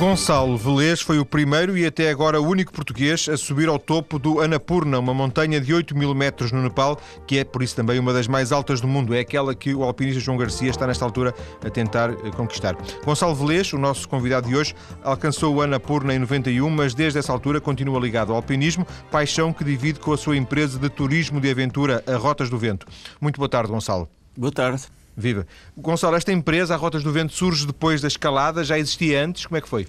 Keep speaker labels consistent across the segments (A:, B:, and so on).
A: Gonçalo Velez foi o primeiro e até agora único português a subir ao topo do Annapurna, uma montanha de 8 mil metros no Nepal, que é por isso também uma das mais altas do mundo. É aquela que o alpinista João Garcia está nesta altura a tentar eh, conquistar. Gonçalo Velez, o nosso convidado de hoje, alcançou o Annapurna em 91, mas desde essa altura continua ligado ao alpinismo, paixão que divide com a sua empresa de turismo de aventura, a Rotas do Vento. Muito boa tarde, Gonçalo.
B: Boa tarde.
A: Viva. Gonçalo, esta empresa, a Rotas do Vento, surge depois da escalada, já existia antes, como é que foi?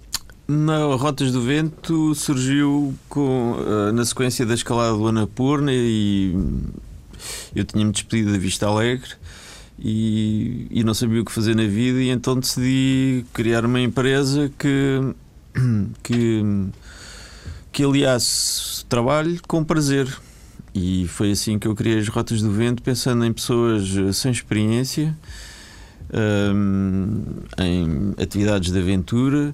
B: Não, Rotas do Vento surgiu com, uh, na sequência da escalada do Anapurna e eu tinha-me despedido da Vista Alegre e, e, não sabia o que fazer na vida e então decidi criar uma empresa que, que, que aliasse trabalho com prazer. E foi assim que eu criei as Rotas do Vento, pensando em pessoas eh, sem experiência, um, em atividades de aventura,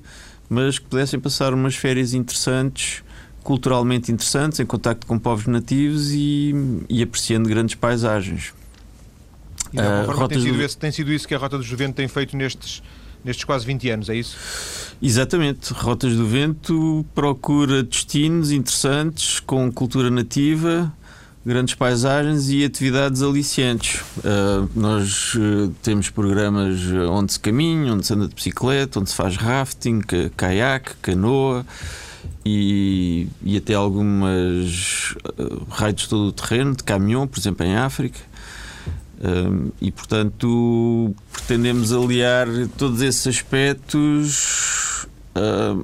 B: mas que pudessem passar umas férias interessantes, culturalmente interessantes, em contacto com povos nativos e, e apreciando grandes paisagens.
A: E uh, tem, sido do... esse, tem sido isso que a Rota do Vento tem feito nestes, nestes quase 20 anos, é isso?
B: Exatamente. Rotas do Vento procura destinos interessantes, com cultura nativa, grandes paisagens e atividades aliciantes. Uh, nós uh, temos programas onde se caminha, onde se anda de bicicleta, onde se faz rafting, caiaque, canoa e, e até algumas uh, raids todo o terreno, de caminhão, por exemplo, em África. E portanto pretendemos aliar todos esses aspectos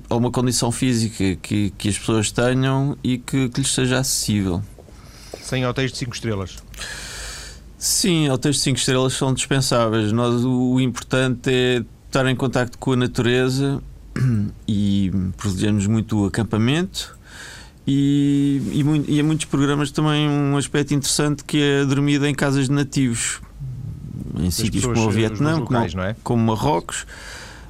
B: a uma condição física que, que as pessoas tenham e que, que lhes seja acessível
A: sem hotéis de 5 estrelas?
B: Sim, hotéis de 5 estrelas são dispensáveis. Nós, o, o importante é estar em contato com a natureza e privilegiamos muito o acampamento. E, e, e em muitos programas também um aspecto interessante que é a dormida em casas de nativos, em sítios como o Vietnã, locais, como, é? como Marrocos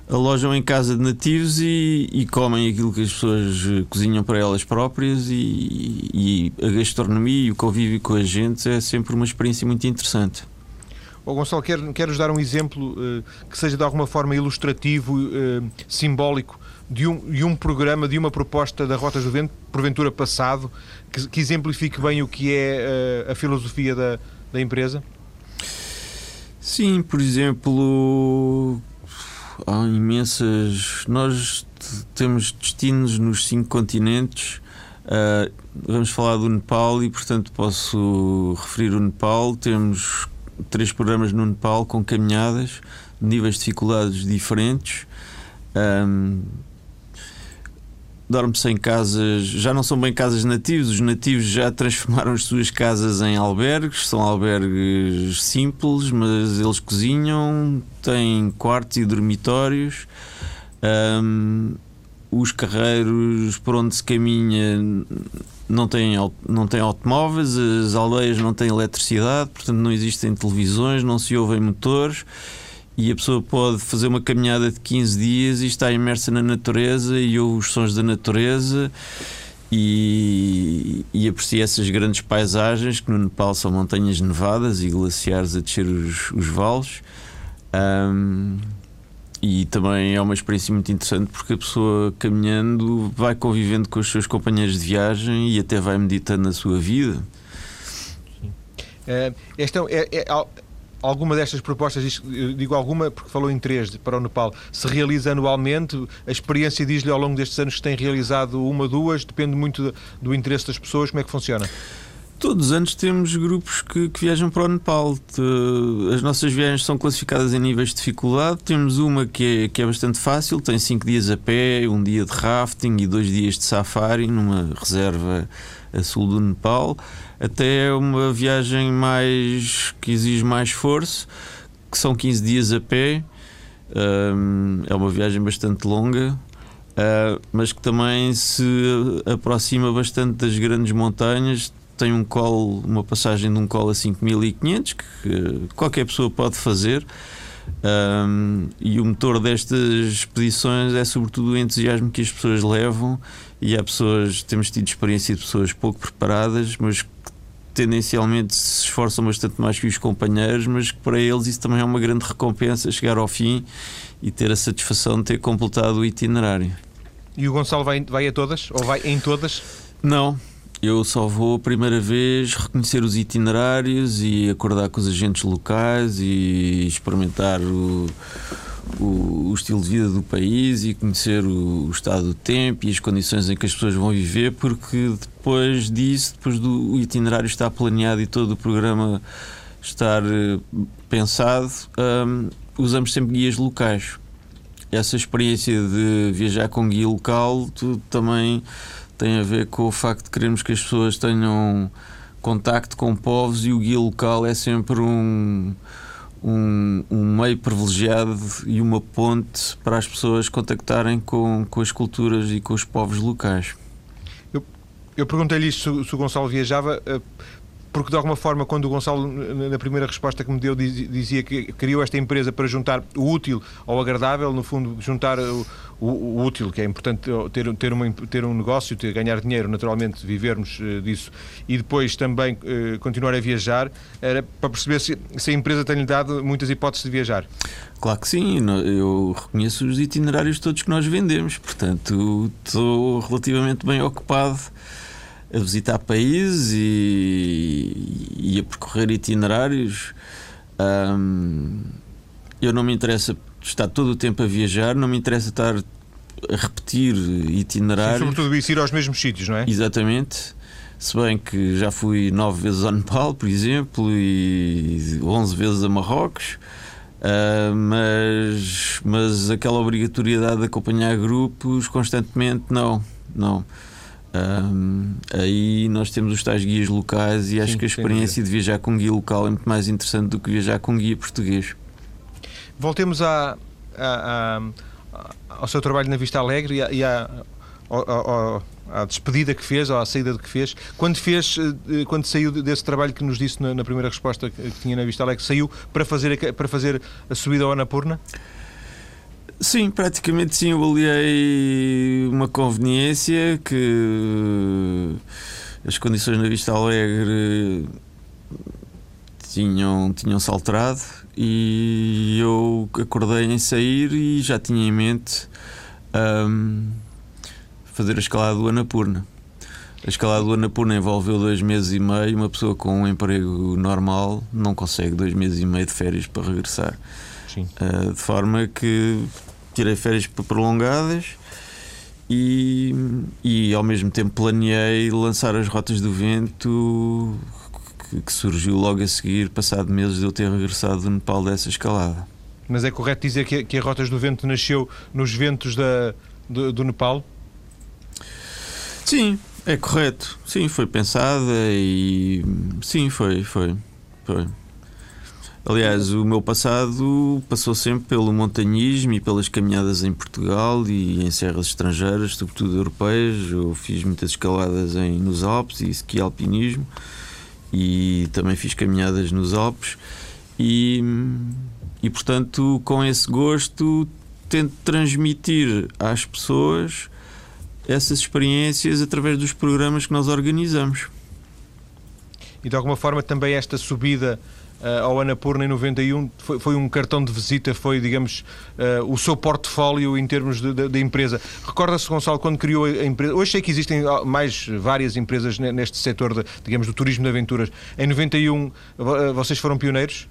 B: alojam em casa de nativos e, e, comem aquilo que as pessoas eh, cozinham para elas próprias e, e, a gastronomia e o convívio com a gente é sempre uma experiência muito interessante.
A: Oh, Gonçalo, quer, queres dar um exemplo uh, que seja de alguma forma ilustrativo, uh, simbólico, de um, de um programa, de uma proposta da Rotas do Vento, porventura passado, que, que exemplifique bem o que é uh, a filosofia da, da empresa?
B: Sim, por exemplo, há imensas. Nós temos destinos nos cinco continentes. Uh, vamos falar do Nepal e, portanto, posso referir o Nepal. Temos três programas no Nepal com caminhadas, níveis de dificuldades diferentes. Um, dorme-se em casas, já não são bem casas nativos, os nativos já transformaram as suas casas em albergues, são albergues simples, mas eles cozinham, têm quartos e dormitórios. Um, os carreiros por onde se caminha não têm, não têm automóveis, as aldeias não têm eletricidade, portanto não existem televisões, não se ouvem motores e a pessoa pode fazer uma caminhada de 15 dias e está imersa na natureza e ouve os sons da natureza e, e aprecia essas grandes paisagens que no Nepal são montanhas nevadas e glaciares a descer os, os vales. Um, e também é uma experiência muito interessante porque a pessoa caminhando vai convivendo com os seus companheiros de viagem e até vai meditando na sua vida.
A: Uh, esta é, é, alguma destas propostas, digo alguma porque falou em três para o Nepal, se realiza anualmente? A experiência diz-lhe ao longo destes anos que tem realizado uma, duas? Depende muito do interesse das pessoas. Como é que funciona?
B: Todos os anos temos grupos que, que, viajam para o Nepal. As nossas viagens são classificadas em níveis de dificuldade. Temos uma que é, que é bastante fácil, tem cinco dias a pé, um dia de rafting e dois dias de safari numa reserva a sul do Nepal, até uma viagem mais que exige mais esforço, que são 15 dias a pé. Um, é uma viagem bastante longa, uh, mas que também se aproxima bastante das grandes montanhas. Tem um colo, uma passagem de um colo a 5500 que qualquer pessoa pode fazer. Um, e o motor destas expedições é sobretudo o entusiasmo que as pessoas levam e há pessoas, temos tido experiência de pessoas pouco preparadas, mas que tendencialmente se esforçam bastante mais que os companheiros, mas que para eles isso também é uma grande recompensa chegar ao fim e ter a satisfação de ter completado o itinerário.
A: E o Gonçalo vai, vai a todas? Ou vai em todas?
B: Não, eu só vou a primeira vez reconhecer os itinerários e acordar com os agentes locais e experimentar o, o, o, estilo de vida do país e conhecer o, o, estado do tempo e as condições em que as pessoas vão viver, porque depois disso, depois do itinerário estar planeado e todo o programa estar eh, pensado, um, usamos sempre guias locais. Essa experiência de viajar com guia local também tem a ver com o facto de queremos que as pessoas tenham contacto com povos e o guia local é sempre um, um, um, meio privilegiado e uma ponte para as pessoas contactarem com, com as culturas e com os povos locais.
A: Eu, eu perguntei-lhe se, se, o Gonçalo viajava. Porque de alguma forma, quando o Gonçalo, na primeira resposta que me deu, dizia que criou esta empresa para juntar o útil ao agradável, no fundo, juntar o, o, o útil, que é importante ter, ter, uma, ter um negócio, ter, ganhar dinheiro, naturalmente, vivermos uh, disso, e depois também uh, continuar a viajar, era para perceber se, se a empresa tem-lhe dado muitas hipóteses de viajar.
B: Claro que sim, eu reconheço os itinerários todos que nós vendemos, portanto, estou relativamente bem ocupado a visitar países e, e a percorrer itinerários. Um, eu não me interessa estar todo o tempo a viajar, não me interessa estar a repetir itinerários. Sim,
A: sobretudo isso, ir aos mesmos sítios, não é?
B: Exatamente. Se bem que já fui nove vezes ao Nepal, por exemplo, e onze vezes a Marrocos. Uh, mas, mas aquela obrigatoriedade de acompanhar grupos constantemente, não, não. Um, aí nós temos os tais guias locais e acho Sim, que a experiência de viajar com guia local é muito mais interessante do que viajar com guia português.
A: Voltemos à, à, à, ao seu trabalho na Vista Alegre e, à, à, despedida que fez, ou à saída que fez. Quando fez, eh, quando saiu desse trabalho que nos disse na, na primeira resposta que tinha na Vista Alegre, saiu para fazer, para fazer a subida ao Anapurna?
B: Sim, praticamente sim. Eu aliei uma conveniência que as condições na Vista Alegre tinham, tinham saltado e eu acordei em sair e já tinha em mente um, fazer a escalada do Anapurna. A escalada do Anapurna envolveu dois meses e meio. Uma pessoa com um emprego normal não consegue dois meses e meio de férias para regressar. Uh, de forma que tirei férias prolongadas e, e ao mesmo tempo planeei lançar as Rotas do Vento que, que surgiu logo a seguir, passado meses de eu ter regressado do Nepal dessa escalada.
A: Mas é correto dizer que, que a Rotas do Vento nasceu nos ventos da, do, do Nepal?
B: Sim, é correto. Sim, foi pensada e sim, foi, foi, foi. Aliás, o meu passado passou sempre pelo montanhismo e pelas caminhadas em Portugal e em serras estrangeiras, sobretudo europeias. Eu fiz muitas escaladas em, nos Alpes e ski alpinismo e também fiz caminhadas nos Alpes e, e portanto, com esse gosto, tento transmitir às pessoas essas experiências através dos programas que nós organizamos.
A: E de alguma forma também esta subida uh, ao Anapurna em 91 foi, foi um cartão de visita, foi, digamos, uh, o seu portfólio em termos de, empresa. Recorda-se, Gonçalo, quando criou a empresa. Hoje sei que existem mais várias empresas neste setor, de, digamos, do turismo de aventuras. Em 91 eh, vocês foram pioneiros?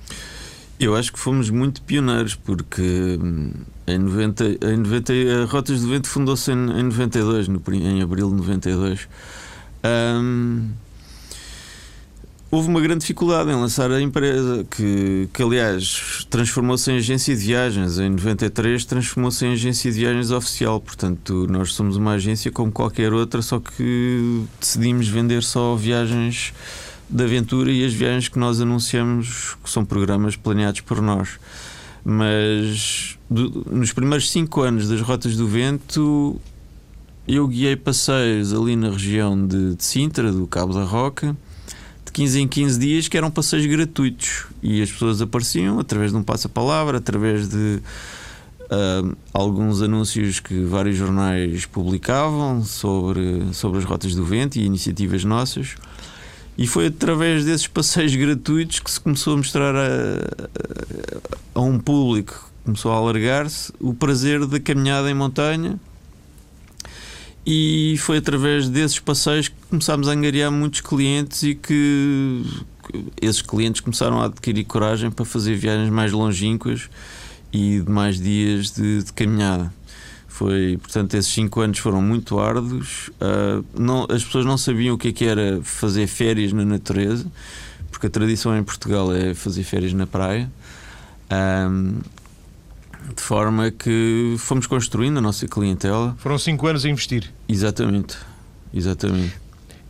B: Eu acho que fomos muito pioneiros, porque hum, em 90, em 90 a Rotas do Vento fundou-se em, em 92, no, em abril de 92. Um, houve uma grande dificuldade em lançar a empresa, que, que aliás transformou-se em agência de viagens. Em 93 transformou-se em agência de viagens oficial. Portanto, nós somos uma agência como qualquer outra, só que decidimos vender só viagens de aventura e as viagens que nós anunciamos, que são programas planeados por nós. Mas do, nos primeiros cinco anos das Rotas do Vento, eu guiei passeios ali na região de, de Sintra, do Cabo da Roca de 15 em 15 dias que eram passeios gratuitos e as pessoas apareciam através de um passa-palavra, através de uh, alguns anúncios que vários jornais publicavam sobre, sobre as rotas do vento e iniciativas nossas. E foi através desses passeios gratuitos que se começou a mostrar a, a, a um público, começou a alargar-se o prazer da caminhada em montanha E foi através desses passeios que começámos a angariar muitos clientes e que esses clientes começaram a adquirir coragem para fazer viagens mais longínquas e de mais dias de, de caminhada. Foi, portanto, esses cinco anos foram muito árduos. Uh, não, as pessoas não sabiam o que, é que era fazer férias na natureza, porque a tradição em Portugal é fazer férias na praia. Um, de forma que fomos construindo a nossa clientela.
A: Foram cinco anos a investir.
B: Exatamente, exatamente.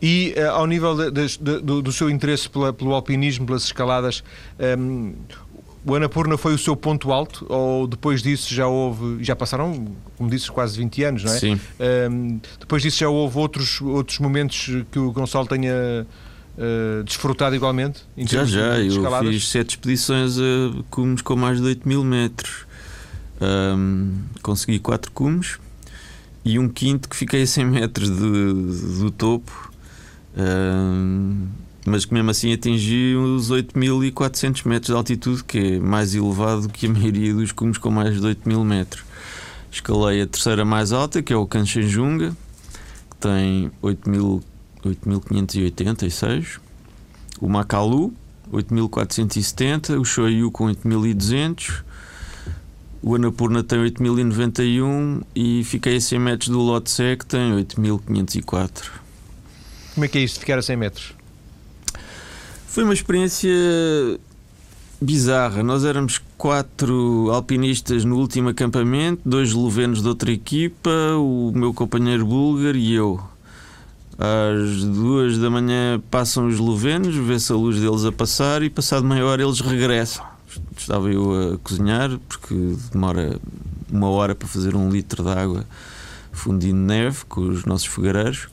A: E uh, ao nível de, de, de, do, do, seu interesse pela, pelo alpinismo, pelas escaladas, um, o Anapurna foi o seu ponto alto ou depois disso já houve, já passaram, como disse, quase 20 anos, não é?
B: Sim.
A: Um, depois disso já houve outros, outros momentos que o Gonçalo tenha uh, desfrutado igualmente?
B: já, já. Eu fiz sete expedições a cumes com mais de 8 mil metros. Um, consegui quatro cumes e um quinto que fiquei a 100 metros de, do topo. Mas que mesmo assim atingi os 8.400 metros de altitude, que é mais elevado que a maioria dos cumes com mais de 8.000 metros. Escalei a terceira mais alta, que é o Kanchenjunga, que tem 8.586. O Makalu, 8.470. O Shoyu com 8.200. O Anapurna tem 8.091 e fiquei a 100 metros do Lotse, que tem 8.504.
A: Como é que é isto de ficar a 100 metros?
B: Foi uma experiência bizarra. Nós éramos quatro alpinistas no último acampamento, dois eslovenos de outra equipa, o meu companheiro búlgaro e eu. Às duas da manhã passam os eslovenos, vê-se a luz deles a passar e passado meia hora eles regressam. Estava eu a cozinhar porque demora uma hora para fazer um litro de água fundindo neve com os nossos fogareiros.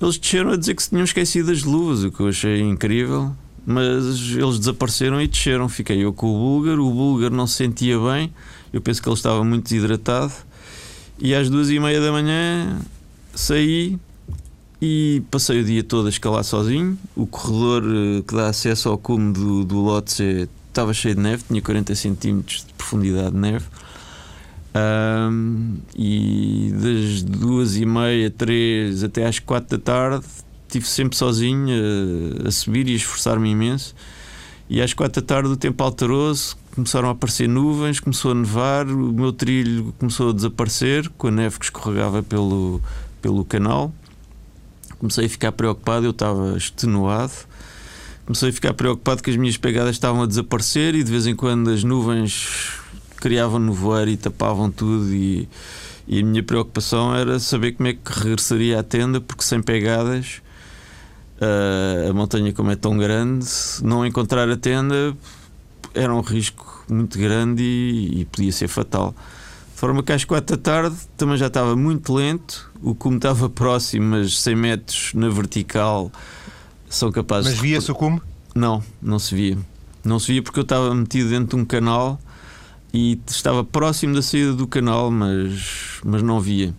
B: Eles desceram a dizer que se tinham esquecido as luvas, o que eu achei incrível. Mas eles desapareceram e desceram. Fiquei eu com o búlgaro. O búlgaro não se sentia bem. Eu penso que ele estava muito desidratado. E às duas e meia da manhã saí e passei o dia todo a escalar sozinho. O corredor eh, que dá acesso ao cume do, do Lotse estava cheio de neve, tinha 40 centímetros de profundidade de neve. Um, e das duas e meia, três até às quatro da tarde estive sempre sozinho a, a subir e a esforçar-me imenso. E às quatro da tarde o tempo alterou-se, começaram a aparecer nuvens, começou a nevar, o meu trilho começou a desaparecer com a neve que escorregava pelo, pelo canal. Comecei a ficar preocupado, eu estava extenuado. Comecei a ficar preocupado que as minhas pegadas estavam a desaparecer e de vez em quando as nuvens criavam nevoeiro e tapavam tudo e, e a minha preocupação era saber como é que regressaria à tenda porque sem pegadas uh, a montanha como é tão grande não encontrar a tenda era um risco muito grande e, e podia ser fatal de forma que às quatro da tarde também já estava muito lento o cume estava próximo mas 100 metros na vertical são capazes
A: mas via-se o cume?
B: não, não se via não se via porque eu estava metido dentro de um canal e estava próximo da saída do canal, mas, mas não via.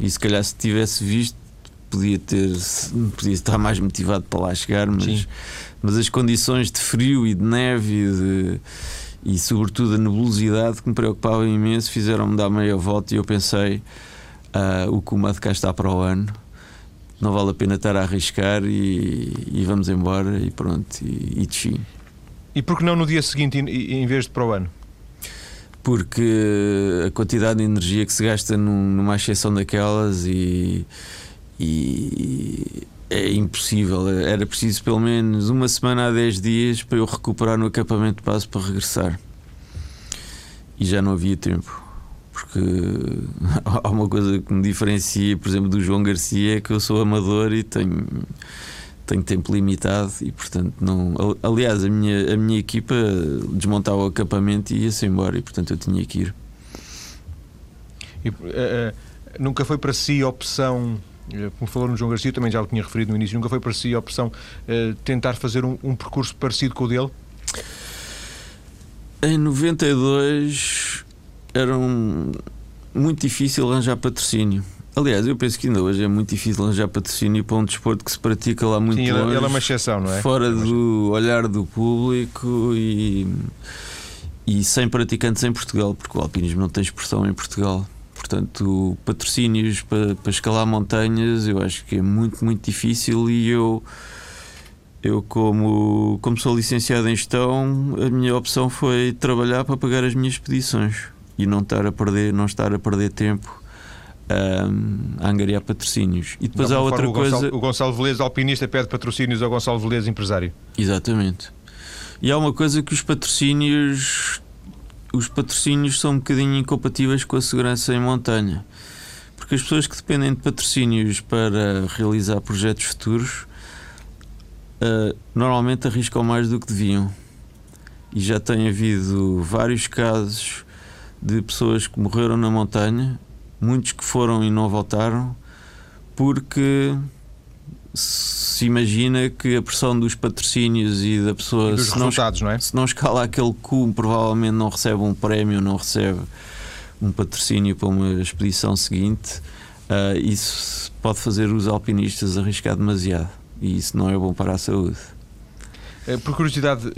B: E se calhar se tivesse visto, podia ter podia estar mais motivado para lá chegar, mas, mas as condições de frio e de neve e, de, e sobretudo a nebulosidade que me preocupavam imenso fizeram-me dar meia volta e eu pensei uh, o Kuma de cá está para o ano não vale a pena estar a arriscar e, e vamos embora e pronto e, e desci.
A: E por que não no dia seguinte em vez de para o ano?
B: Porque a quantidade de energia que se gasta num, numa exceção daquelas e, e é impossível. Era preciso pelo menos uma semana a 10 dias para eu recuperar no acampamento de base para regressar. E já não havia tempo. Porque há uma coisa que me diferencia, por exemplo, do João Garcia, é que eu sou amador e tenho tenho tempo limitado e portanto não. Aliás, a minha, a minha equipa desmontava o acampamento e ia-se embora e portanto eu tinha que ir.
A: E, uh, nunca foi para si opção, eh, como falou no João Garcia, também já o tinha referido no início, nunca foi para si a opção uh, tentar fazer um, um, percurso parecido com o dele?
B: Em 92 era um, muito difícil arranjar patrocínio Aliás, eu penso que ainda hoje é muito difícil arranjar patrocínio para um desporto que se pratica lá muito
A: Sim,
B: longe.
A: Sim, ele é uma exceção, não é?
B: Fora do olhar do público e, e sem praticantes em Portugal, porque o alpinismo não tem expressão em Portugal. Portanto, patrocínios para, para escalar montanhas eu acho que é muito, muito difícil e eu. Eu, como, como sou licenciado em gestão, a minha opção foi trabalhar para pagar as minhas expedições e não estar a perder, não estar a perder tempo um, a angariar patrocínios. E depois há outra
A: o
B: coisa.
A: Gonçalo, o Gonçalo Velez, alpinista, pede patrocínios ao Gonçalo Velez, empresário.
B: Exatamente. E há uma coisa que os patrocínios. Os patrocínios são um bocadinho incompatíveis com a segurança em montanha. Porque as pessoas que dependem de patrocínios para realizar projetos futuros uh, normalmente arriscam mais do que deviam. E já tem havido vários casos de pessoas que morreram na montanha muitos que foram e não voltaram, porque se imagina que a pressão dos patrocínios e da pessoa
A: e dos
B: se, não,
A: não é?
B: se não escala aquele cume, provavelmente não recebe um prémio, não recebe um patrocínio para uma expedição seguinte. Uh, isso pode fazer os alpinistas arriscar demasiado e isso não é bom para a saúde.
A: Eh, por curiosidade,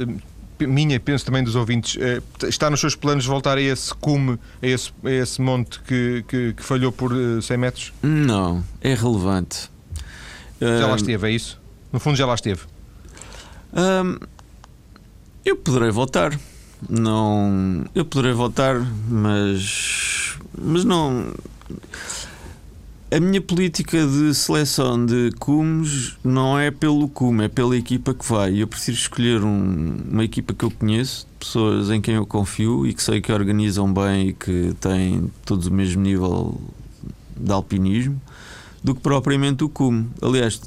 A: minha, penso também dos ouvintes, eh, está nos seus planos voltar a esse cume, a esse, a esse monte que, que, que, falhou por 100 eh, metros?
B: Não, é relevante.
A: Já lá esteve, é isso? No fundo, já lá esteve.
B: Eu poderei voltar. Não, eu poderei voltar, mas mas não a minha política de seleção de cumes não é pelo cume, é pela equipa que vai. Eu preciso escolher um, uma equipa que eu conheço, pessoas em quem eu confio e que sei que organizam bem e que têm todos o mesmo nível de alpinismo, do que propriamente o cume. Aliás,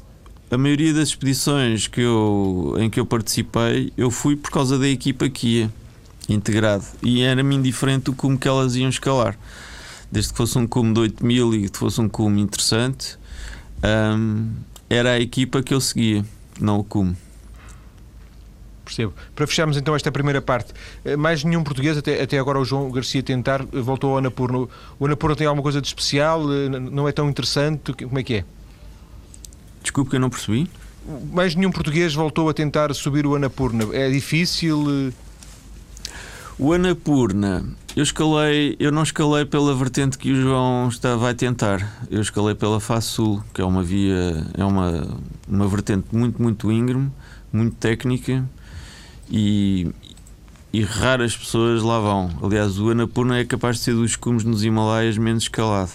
B: a maioria das expedições que eu, em que eu participei, eu fui por causa da equipa que ia, integrado. E era-me indiferente o cume que elas iam escalar desde que fosse um cume de 8 mil e que fosse um cume interessante, um, era a equipa que eu seguia, não o cume.
A: Percebo. Para fecharmos então esta primeira parte, eh, mais nenhum português, até, até agora o João Garcia tentar, eh, voltou ao Anapurno. O Anapurno tem alguma coisa de especial? Eh, não é tão interessante? Como é que é?
B: Desculpe que eu não percebi.
A: Mais nenhum português voltou a tentar subir o Anapurna. É difícil?
B: O Anapurna, eu escalei, eu não escalei pela vertente que o João está, vai tentar. Eu escalei pela face sul, que é uma via, é uma, uma vertente muito, muito íngreme, muito técnica e, e raras pessoas lá vão. Aliás, o Anapurna é capaz de ser dos cumes nos Himalaias menos escalado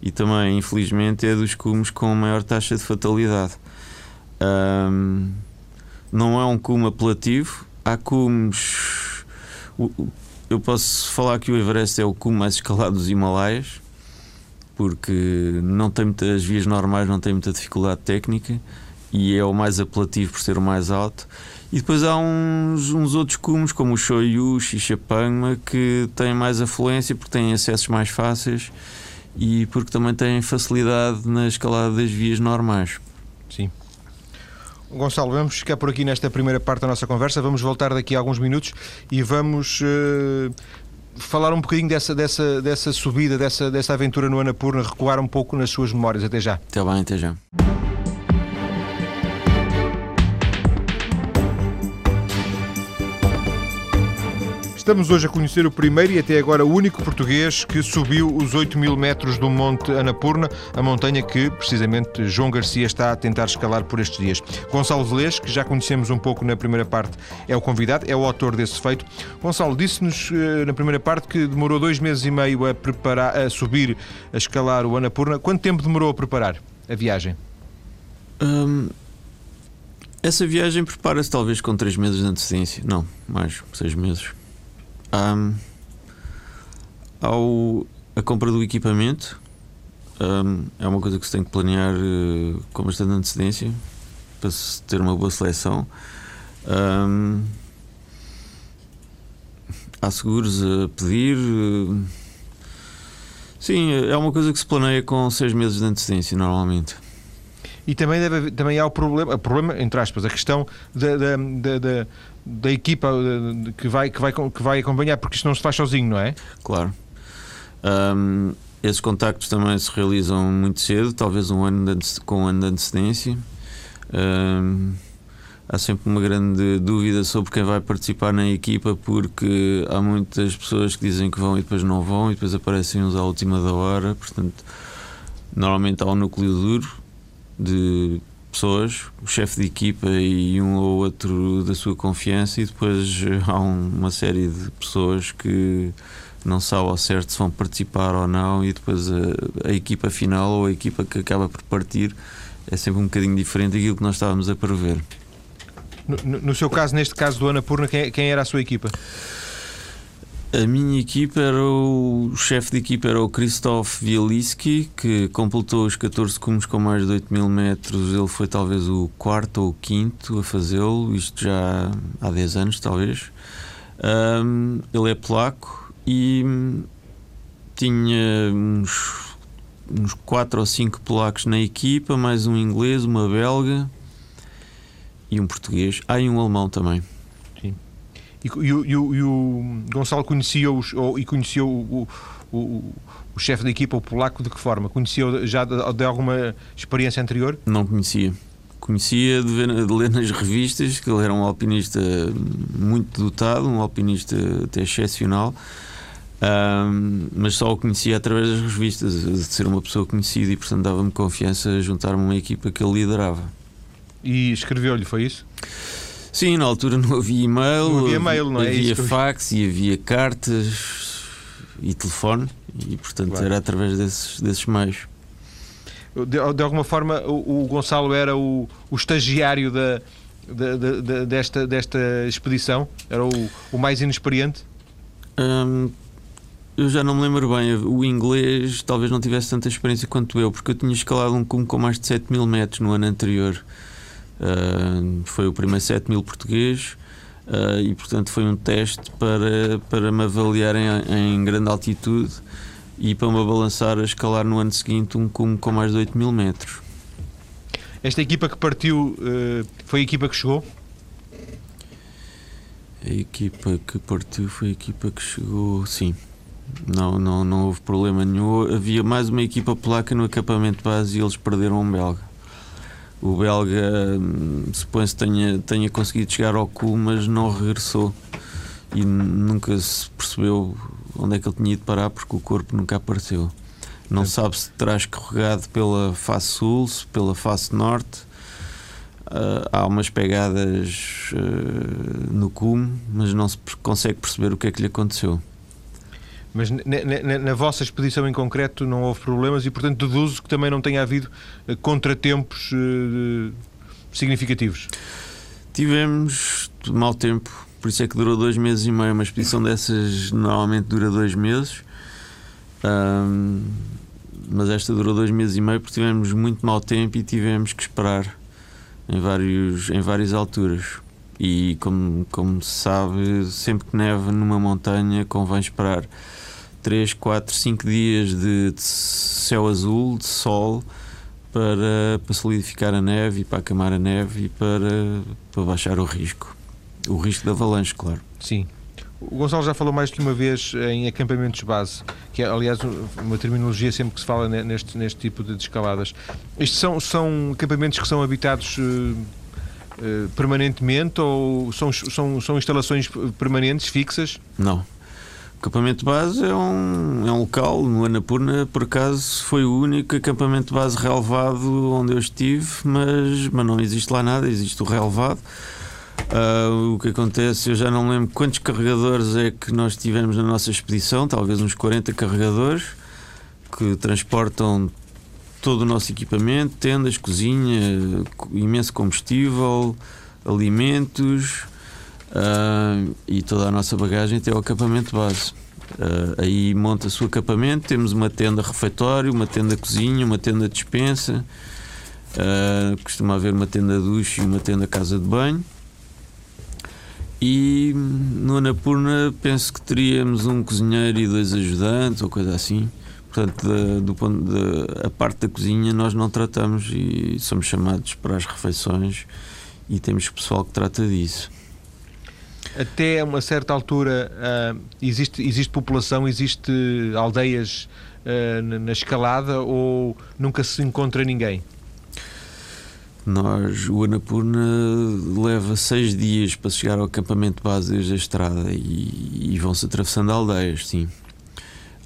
B: e também, infelizmente, é dos cumes com maior taxa de fatalidade. Não é um cume apelativo, há cumes eu posso falar que o Everest é o cume mais escalado dos Himalaias, porque não tem muitas vias normais, não tem muita dificuldade técnica e é o mais apelativo por ser o mais alto. E depois há uns, uns outros cumes, como o Shoyu, Xixapangma, que têm mais afluência porque têm acessos mais fáceis e porque também têm facilidade na escalada das vias normais.
A: Sim. Gonçalo, vamos ficar por aqui nesta primeira parte da nossa conversa. Vamos voltar daqui a alguns minutos e vamos uh, falar um bocadinho dessa, dessa, dessa subida, dessa, dessa aventura no Anapurna, recuar um pouco nas suas memórias. Até já.
B: Até bem, até já.
A: Estamos hoje a conhecer o primeiro e até agora único português que subiu os 8 mil metros do Monte Anapurna, a montanha que, precisamente, João Garcia está a tentar escalar por estes dias. Gonçalo Velez, que já conhecemos um pouco na primeira parte, é o convidado, é o autor desse feito. Gonçalo, disse-nos eh, na primeira parte que demorou dois meses e meio a, preparar, a subir, a escalar o Anapurna. Quanto tempo demorou a preparar a viagem?
B: Hum, essa viagem prepara-se talvez com três meses de antecedência. Não, mais, seis meses. Um, ao, a compra do equipamento um, é uma coisa que se tem que planear uh, com bastante antecedência para se ter uma boa seleção. Um, há seguros a pedir. Uh, sim, é uma coisa que se planeia com seis meses de antecedência normalmente.
A: E também, deve, também há o problema, o problema, entre aspas, a questão da, da, da, da equipa que vai, que, vai, que vai acompanhar, porque isto não se faz sozinho, não é?
B: Claro. Um, esses contactos também se realizam muito cedo, talvez um ano de, com um ano de antecedência. Há sempre uma grande dúvida sobre quem vai participar na equipa, porque há muitas pessoas que dizem que vão e depois não vão, e depois aparecem uns à última da hora. Portanto, normalmente há um núcleo duro de pessoas, o chefe de equipa e um ou outro da sua confiança, e depois há uma série de pessoas que não sabe ao certo se vão participar ou não, e depois a, a equipa final ou a equipa que acaba por partir é sempre um bocadinho diferente daquilo que nós estávamos a prever.
A: No, no seu caso, neste caso do Anapurna, quem, quem era a sua equipa?
B: A minha equipa era o, o chefe de equipa era o Christoph Wieliski, que completou os 14 cumes com mais de 8 mil metros. Ele foi talvez o quarto ou o quinto a fazê-lo, isto já há 10 anos, talvez. Um, ele é polaco e tinha uns, uns 4 ou 5 polacos na equipa, mais um inglês, uma belga e um português. Ah, e um alemão também.
A: E, e, e, e o Gonçalo conhecia os, ou, e conheceu o, o, o chefe da equipa, o polaco, de que forma? Conheceu já de, de alguma experiência anterior?
B: Não conhecia. Conhecia de, ver, de, ler nas revistas que ele era um alpinista muito dotado, um alpinista até excepcional, um, mas só o conhecia através das revistas, de ser uma pessoa conhecida e, portanto, dava-me confiança juntar-me a uma equipa que ele liderava.
A: E escreveu-lhe, foi isso?
B: Sim, na altura não havia e-mail,
A: não havia, mail, não
B: é? havia
A: isso
B: fax e havia cartas e telefone, e portanto claro. era através desses, desses meios.
A: De, de alguma forma, o, o Gonçalo era o, o estagiário da, de, de, desta, desta expedição? Era o, o mais inexperiente?
B: Hum, eu já não me lembro bem. O inglês talvez não tivesse tanta experiência quanto eu, porque eu tinha escalado um cume com mais de 7 mil metros no ano anterior. Uh, foi o primeiro 7 mil português uh, e, portanto, foi um teste para, para me avaliar em, em, grande altitude e para me balançar a escalar no ano seguinte um cume com mais de 8 mil metros.
A: Esta equipa que partiu uh, foi a equipa que chegou?
B: A equipa que partiu foi a equipa que chegou, sim. Não, não, não houve problema nenhum. Havia mais uma equipa polaca no acampamento base e eles perderam um belga. O belga hum, supõe-se tenha, tenha conseguido chegar ao cu, mas não regressou. E nunca se percebeu onde é que ele tinha ido parar, porque o corpo nunca apareceu. Não sabe se terá escorregado pela face sul, pela face norte. Uh, há umas pegadas uh, no cume, mas não se consegue perceber o que é que lhe aconteceu.
A: Mas na, vossa expedição em concreto não houve problemas e, portanto, deduzo que também não tenha havido eh, contratempos uh, significativos.
B: Tivemos mau tempo, por isso é que durou dois meses e meio. Uma expedição dessas normalmente dura dois meses, um, mas esta durou dois meses e meio porque tivemos muito mau tempo e tivemos que esperar em, vários, em várias alturas. E como, como se sabe, sempre que neva numa montanha convém esperar 3, 4, 5 dias de, de, céu azul, de sol, para, para solidificar a neve e para acamar a neve e para, para baixar o risco. O risco de avalanche, claro.
A: Sim. O Gonçalo já falou mais que uma vez em acampamentos base, que é, aliás, uma terminologia sempre que se fala neste, neste tipo de escaladas. Estes são, são acampamentos que são habitados uh, uh, permanentemente ou são, são, são instalações permanentes, fixas?
B: Não. Acampamento base é um, é um local, no Anapurna, por acaso, foi o único acampamento base relevado onde eu estive, mas, mas não existe lá nada, existe o relevado. Uh, o que acontece, eu já não lembro quantos carregadores é que nós tivemos na nossa expedição, talvez uns 40 carregadores que transportam todo o nosso equipamento, tendas, cozinha, imenso combustível, alimentos uh, e toda a nossa bagagem até ao acampamento base. Uh, aí monta-se o acampamento, temos uma tenda refeitório, uma tenda cozinha, uma tenda dispensa, uh, costuma haver uma tenda duche e uma tenda casa de banho. E no Anapurna penso que teríamos um cozinheiro e dois ajudantes ou coisa assim. Portanto, do ponto de, a parte da cozinha nós não tratamos e somos chamados para as refeições e temos pessoal que trata disso
A: até uma certa altura uh, existe, existe população, existe aldeias uh, na escalada ou nunca se encontra ninguém?
B: Nós, o Anapurna leva seis dias para chegar ao acampamento base desde a estrada e, e vão-se atravessando aldeias, sim.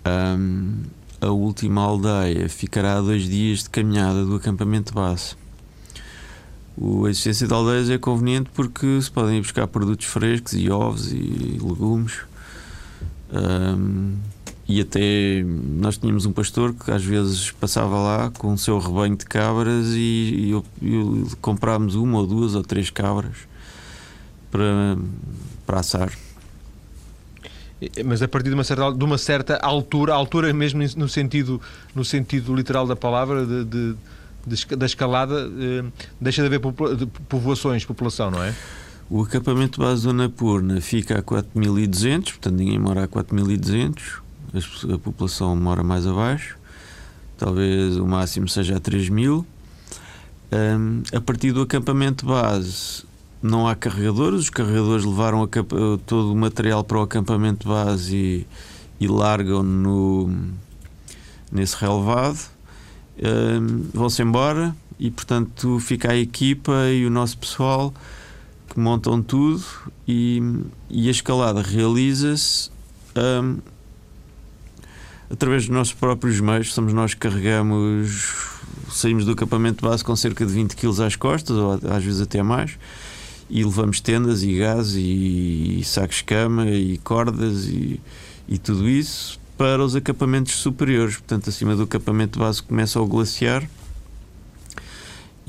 B: Um, a última aldeia ficará a dois dias de caminhada do acampamento base. A existência de aldeias é conveniente porque se podem ir buscar produtos frescos e ovos e legumes. Um, e até nós tínhamos um pastor que às vezes passava lá com o seu rebanho de cabras e, e, e comprámos uma ou duas ou três cabras para, para assar.
A: Mas a partir de uma certa, de uma certa altura, altura mesmo no sentido, no sentido literal da palavra, de, de, de da escalada, eh, deixa de haver povoações, população, não é?
B: O acampamento base do Napurna fica a 4.200, portanto ninguém mora a 4.200 a população mora mais abaixo, talvez o máximo seja a 3 mil. Um, a partir do acampamento base não há carregadores, os carregadores levaram todo o material para o acampamento base e, e largam no, nesse relevado. Vão-se embora e, portanto, fica a equipa e o nosso pessoal que montam tudo e, e a escalada realiza-se. Um, através dos nossos próprios meios, somos nós que carregamos, saímos do acampamento base com cerca de 20 kg às costas, ou às vezes até mais, e levamos tendas e gás e, e sacos de cama e cordas e, e tudo isso para os acampamentos superiores. Portanto, acima do acampamento base começa o glaciar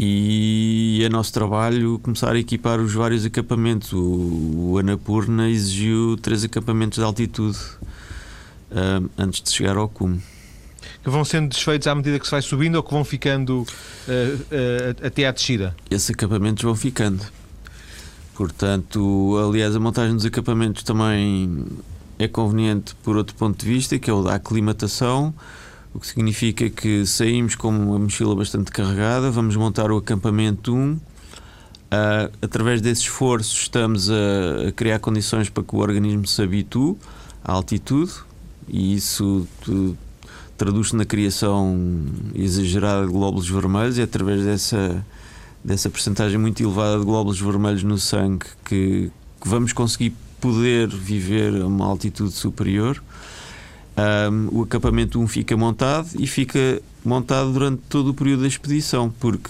B: e é nosso trabalho começar a equipar os vários acampamentos. O, o Anapurna exigiu três acampamentos de altitude uh, antes de chegar ao cume.
A: Que vão sendo desfeitos à medida que se vai subindo ou que vão ficando uh, uh, até à descida?
B: Esses acampamentos vão ficando. Portanto, aliás, a montagem dos acampamentos também é conveniente por outro ponto de vista, que é o da aclimatação, o que significa que saímos com uma mochila bastante carregada, vamos montar o acampamento 1. Uh, através desse esforço, estamos a, a, criar condições para que o organismo se habitue à altitude, e isso traduz-se na criação exagerada de glóbulos vermelhos e através dessa dessa percentagem muito elevada de glóbulos vermelhos no sangue que, que vamos conseguir poder viver a uma altitude superior. Um, o acampamento 1 fica montado e fica montado durante todo o período da expedição, porque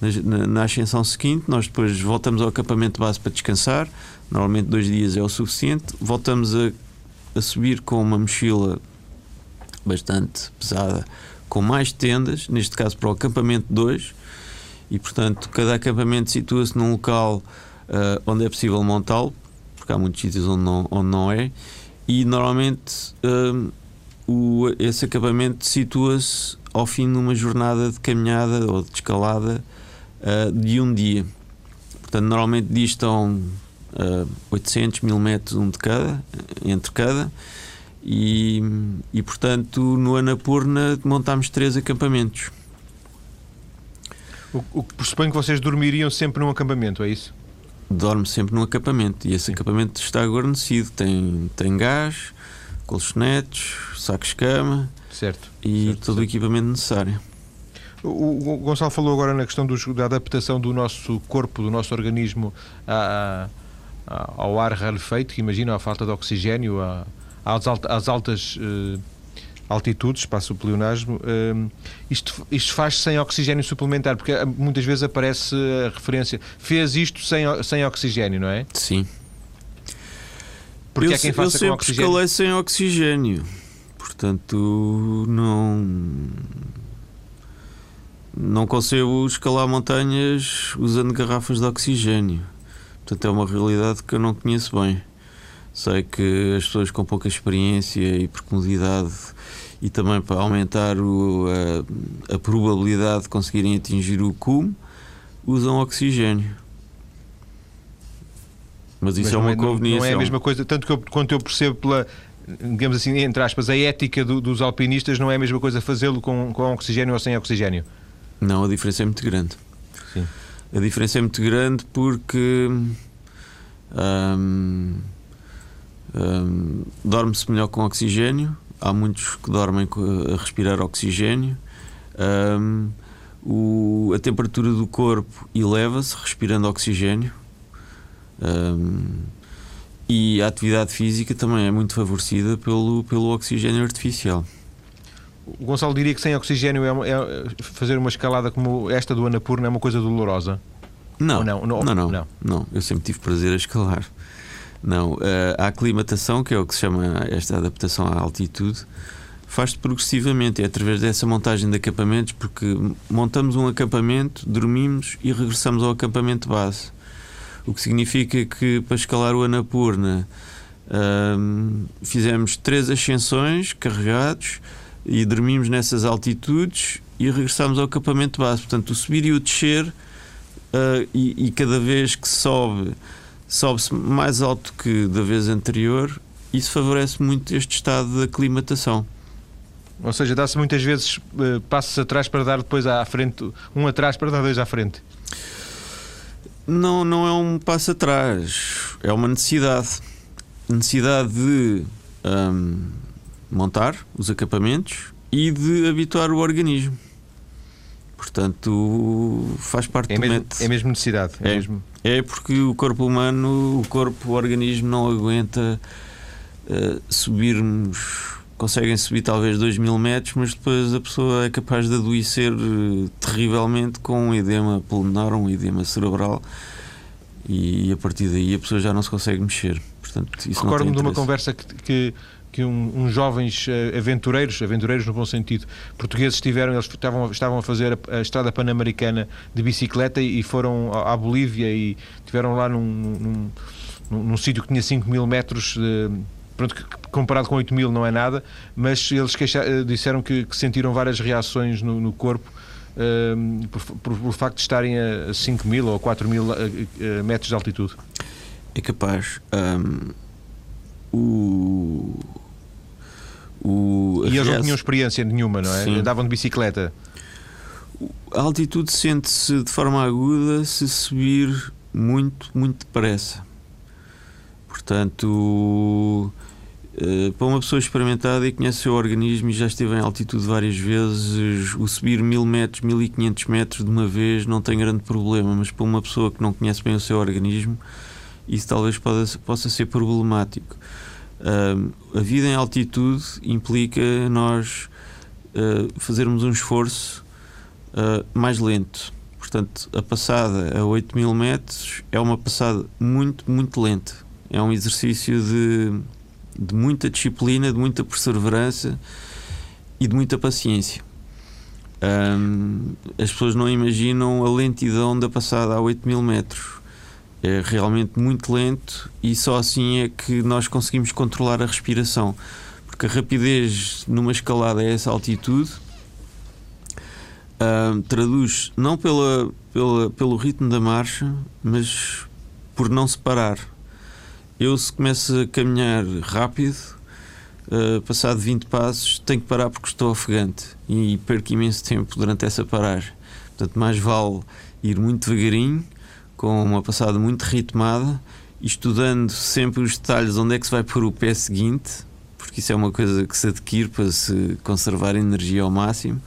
B: na, na, ascensão seguinte nós depois voltamos ao acampamento base para descansar. Normalmente dois dias é o suficiente. Voltamos a a subir com uma mochila bastante pesada, com mais tendas, neste caso para o acampamento 2, e portanto cada acampamento situa-se num local uh, onde é possível montá-lo, porque há muitos sítios onde não, onde não é, e normalmente uh, o, esse acampamento situa-se ao fim de uma jornada de caminhada ou de escalada uh, de um dia. Portanto, normalmente distam uh, 800 mil metros um de cada, entre cada, e, e portanto no Anapurna montámos três acampamentos.
A: O, o que pressupõe que vocês dormiriam sempre num acampamento, é isso?
B: Dorme sempre num acampamento e esse Sim. acampamento está guarnecido, tem, tem gás, colchonetes, sacos de cama
A: certo,
B: e
A: certo,
B: todo certo. o equipamento necessário.
A: O, Gonçalo falou agora na questão dos, da adaptação do nosso corpo, do nosso organismo a ao ar rarefeito, que imagina a falta de oxigênio, às, às altas uh, altitudes, espaço pleonasmo, uh, isto, isto faz sem oxigênio suplementar, porque eh, muitas vezes aparece a referência, fez isto sem, sem oxigênio, não é?
B: Sim.
A: Porque
B: eu,
A: é quem faça
B: eu sempre
A: oxigênio.
B: escalei sem oxigênio, portanto não não concebo escalar montanhas usando garrafas de oxigênio. Portanto, é uma realidade que eu não conheço bem. Sei que as pessoas com pouca experiência e profundidade e também para aumentar o, a, a, probabilidade de conseguirem atingir o cume usam oxigênio. Mas isso Mas é uma é, conveniência.
A: Não é a mesma coisa, tanto que eu, quanto eu percebo pela, digamos assim, entre aspas, a ética do, dos alpinistas, não é a mesma coisa fazê-lo com, com oxigênio ou sem oxigênio.
B: Não, a diferença é muito grande.
A: Sim.
B: A diferença é muito grande porque hum, hum, dorme-se melhor com oxigênio. Há muitos que dormem a respirar oxigênio. Hum, o, a temperatura do corpo eleva-se respirando oxigênio. Um, e a atividade física também é muito favorecida pelo, pelo oxigênio artificial.
A: O Gonçalo diria que sem oxigênio é, é, fazer uma escalada como esta do Anapurna é uma coisa dolorosa?
B: Não, não? Não, não, não, não, Eu sempre tive prazer a escalar. Não, eh, a aclimatação, que é o que se chama esta adaptação à altitude, faz-se progressivamente. É através dessa montagem de acampamentos, porque montamos um acampamento, dormimos e regressamos ao acampamento base. O que significa que para escalar o Anapurna um, fizemos três ascensões carregados e dormimos nessas altitudes e regressamos ao acampamento base. Portanto, o subir e o descer, uh, e, e, cada vez que sobe, sobe-se mais alto que da vez anterior, isso favorece muito este estado de aclimatação.
A: Ou seja, dá-se muitas vezes uh, passos atrás para dar depois à frente, um atrás para dar dois à frente.
B: Não, não é um passo atrás, é uma necessidade. Necessidade de um, montar os acampamentos e de habituar o organismo. Portanto, faz parte
A: é
B: do
A: mesmo,
B: método.
A: É mesmo necessidade.
B: É,
A: é, mesmo.
B: É porque o corpo humano, o corpo, o organismo não aguenta uh, subirmos conseguem subir talvez 2 mil metros, mas depois a pessoa é capaz de adoecer uh, terrivelmente com um edema pulmonar, um edema cerebral, e a partir daí a pessoa já não se consegue mexer.
A: Recordo-me de uma conversa que, que, que um, uns jovens uh, aventureiros, aventureiros no bom sentido, portugueses estiveram, eles estavam, estavam a fazer a, a estrada pan-americana de bicicleta e, e foram à, Bolívia e tiveram lá num, num, num, num sítio que tinha 5 mil metros de pronto, comparado com 8 mil não é nada, mas eles eh, disseram que, que, sentiram várias reações no, no corpo uh, por, por, por, facto de estarem a 5 mil ou 4 mil uh, metros de altitude.
B: É capaz. Um, o,
A: o, e eles não tinham experiência nenhuma, não é? Sim. Andavam de bicicleta.
B: A altitude sente-se de forma aguda se subir muito, muito depressa. Portanto, eh, para uma pessoa experimentada e conhece o seu organismo e já esteve em altitude várias vezes, o subir mil metros, mil e quinhentos metros de uma vez não tem grande problema, mas para uma pessoa que não conhece bem o seu organismo, isso talvez possa, possa ser problemático. Uh, a vida em altitude implica nós uh, fazermos um esforço uh, mais lento. Portanto, a passada a 8 mil metros é uma passada muito, muito lenta. É um exercício de de muita disciplina, de muita perseverança e de muita paciência. Um, as pessoas não imaginam a lentidão da passada a 8 mil metros. É realmente muito lento e só assim é que nós conseguimos controlar a respiração. Porque a rapidez numa escalada a essa altitude um, traduz não pela, pela, pelo ritmo da marcha, mas por não se parar eu, se começo a caminhar rápido, uh, passado 20 passos, tenho que parar porque estou ofegante e perco imenso tempo durante essa paragem. Portanto, mais vale ir muito devagarinho, com uma passada muito ritmada, estudando sempre os detalhes onde é que se vai pôr o pé seguinte, porque isso é uma coisa que se adquire para se conservar energia ao máximo.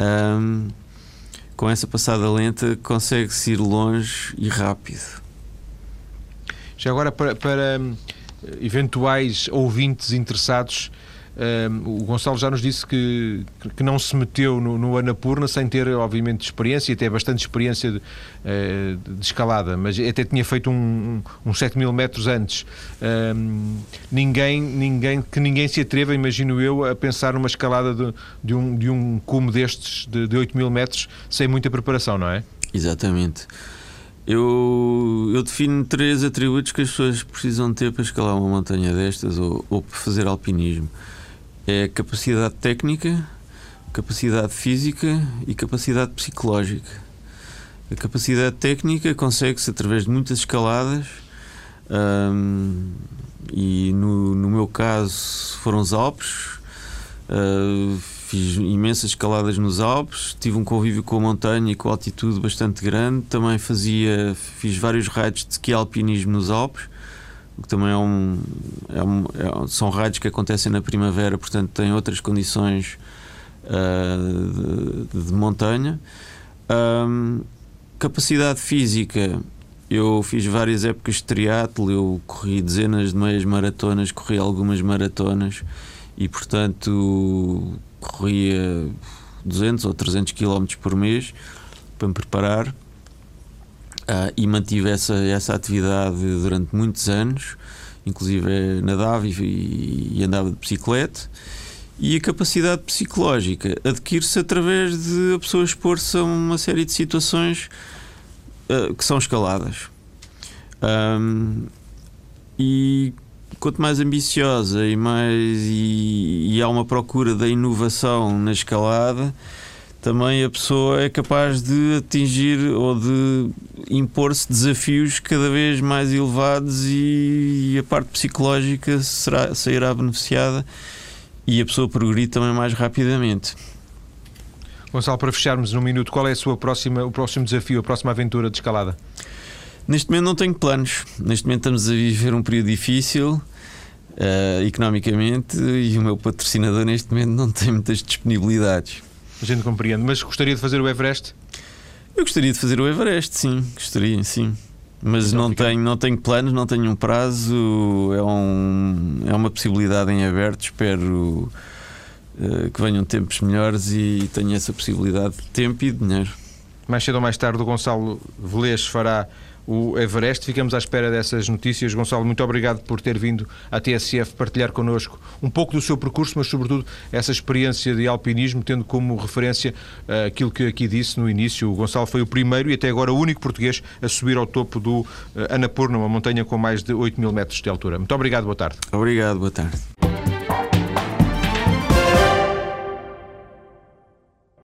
B: Um, com essa passada lenta consegue-se ir longe e rápido.
A: Já agora, para, para hum, eventuais ouvintes interessados, um, o Gonçalo já nos disse que, que não se meteu no, no Anapurna sem ter, obviamente, experiência, e até bastante experiência de, eh, de escalada, mas até tinha feito um, um, uns 7 mil metros antes. Um, ninguém, ninguém, que ninguém se atreva, imagino eu, a pensar numa escalada de, de, um, de um cume destes, de, de 8 mil metros, sem muita preparação, não é?
B: Exatamente. Eu, eu defino três atributos que as pessoas precisam ter para escalar uma montanha destas ou, ou para fazer alpinismo: é capacidade técnica, capacidade física e capacidade psicológica. A capacidade técnica consegue-se através de muitas escaladas. Um, e no, no meu caso foram os Alpes. Uh, fiz imensas escaladas nos Alpes, tive um convívio com a montanha e com a altitude bastante grande. Também fazia, fiz vários raids de ski alpinismo nos Alpes, que também é um, é um é, são raids que acontecem na primavera, portanto têm outras condições uh, de, de, montanha. Um, capacidade física. Eu fiz várias épocas de triatlo, eu corri dezenas de meias maratonas, corri algumas maratonas e, portanto, corria 200 ou 300 km por mês para me preparar. Uh, e mantive essa, essa atividade durante muitos anos, inclusive nadava e, e andava de bicicleta. E a capacidade psicológica adquire-se através de a pessoa expor-se a uma série de situações uh, que são escaladas. Um, e quanto mais ambiciosa e mais e, e há uma procura da inovação na escalada, também a pessoa é capaz de atingir ou de impor-se desafios cada vez mais elevados e, a parte psicológica será, sairá beneficiada e a pessoa progredir também mais rapidamente.
A: Gonçalo, para fecharmos num minuto, qual é a sua próxima, o próximo desafio, a próxima aventura de escalada?
B: Neste momento não tenho planos. Neste momento estamos a viver um período difícil uh, economicamente e o meu patrocinador neste momento não tem muitas disponibilidades.
A: A gente compreende. Mas gostaria de fazer o Everest?
B: Eu gostaria de fazer o Everest, sim. Gostaria, sim. Mas então não, tenho, não tenho planos, não tenho um prazo. É, um, é uma possibilidade em aberto. Espero uh, que venham tempos melhores e tenho essa possibilidade de tempo e de dinheiro.
A: Mais cedo ou mais tarde, o Gonçalo Velez fará o Everest. Ficamos à espera dessas notícias. Gonçalo, muito obrigado por ter vindo à TSF partilhar connosco um pouco do seu percurso, mas sobretudo essa experiência de alpinismo, tendo como referência uh, aquilo que aqui disse no início. O Gonçalo foi o primeiro e até agora o único português a subir ao topo do uh, Annapurna, uma montanha com mais de 8 mil metros de altura. Muito obrigado, boa tarde.
B: Obrigado, boa tarde.